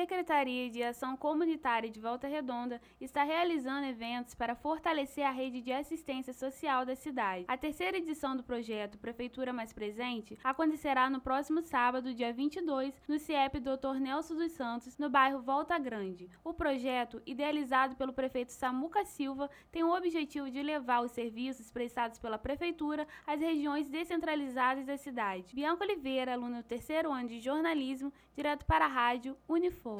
Secretaria de Ação Comunitária de Volta Redonda está realizando eventos para fortalecer a rede de assistência social da cidade. A terceira edição do projeto Prefeitura Mais Presente acontecerá no próximo sábado, dia 22, no CIEP Dr. Nelson dos Santos, no bairro Volta Grande. O projeto, idealizado pelo prefeito Samuca Silva, tem o objetivo de levar os serviços prestados pela Prefeitura às regiões descentralizadas da cidade. Bianca Oliveira, aluna do terceiro ano de jornalismo, direto para a rádio Unifor.